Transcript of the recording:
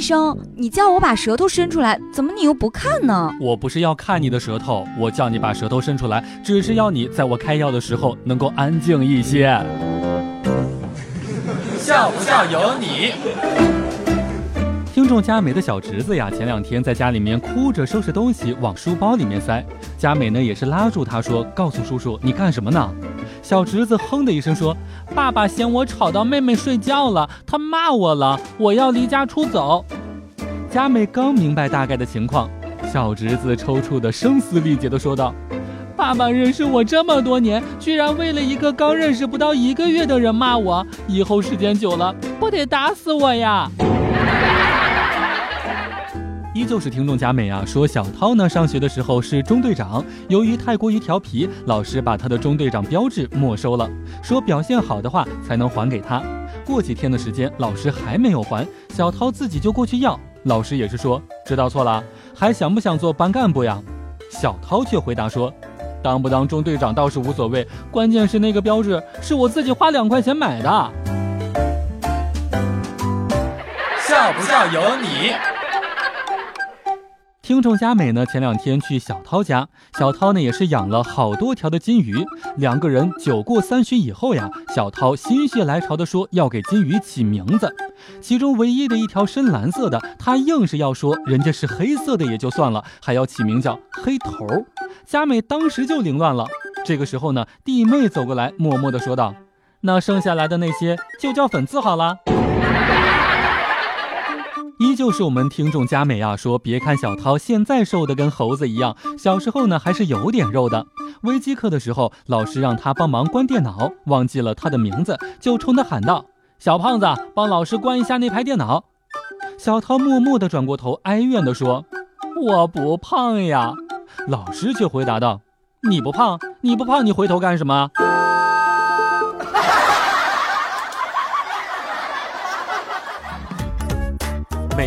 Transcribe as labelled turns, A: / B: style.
A: 医生，你叫我把舌头伸出来，怎么你又不看呢？
B: 我不是要看你的舌头，我叫你把舌头伸出来，只是要你在我开药的时候能够安静一些。
C: 笑不笑由你。
B: 听众佳美的小侄子呀，前两天在家里面哭着收拾东西往书包里面塞，佳美呢也是拉住他说：“告诉叔叔你干什么呢？”小侄子哼的一声说：“爸爸嫌我吵到妹妹睡觉了，他骂我了，我要离家出走。”佳美刚明白大概的情况，小侄子抽搐的声嘶力竭的说道：“爸爸认识我这么多年，居然为了一个刚认识不到一个月的人骂我，以后时间久了，不得打死我呀！”依旧是听众佳美啊，说小涛呢上学的时候是中队长，由于太过于调皮，老师把他的中队长标志没收了，说表现好的话才能还给他。过几天的时间，老师还没有还，小涛自己就过去要，老师也是说知道错了，还想不想做班干部呀？小涛却回答说，当不当中队长倒是无所谓，关键是那个标志是我自己花两块钱买的。
C: 笑不笑由你。
B: 听众佳美呢，前两天去小涛家，小涛呢也是养了好多条的金鱼。两个人酒过三巡以后呀，小涛心血来潮的说要给金鱼起名字，其中唯一的一条深蓝色的，他硬是要说人家是黑色的也就算了，还要起名叫黑头。佳美当时就凌乱了。这个时候呢，弟妹走过来，默默的说道：“那剩下来的那些就叫粉刺好了。”就是我们听众佳美啊，说别看小涛现在瘦的跟猴子一样，小时候呢还是有点肉的。微机课的时候，老师让他帮忙关电脑，忘记了他的名字，就冲他喊道：“小胖子，帮老师关一下那台电脑。”小涛默默地转过头，哀怨地说：“我不胖呀。”老师却回答道：“你不胖，你不胖，你回头干什么？”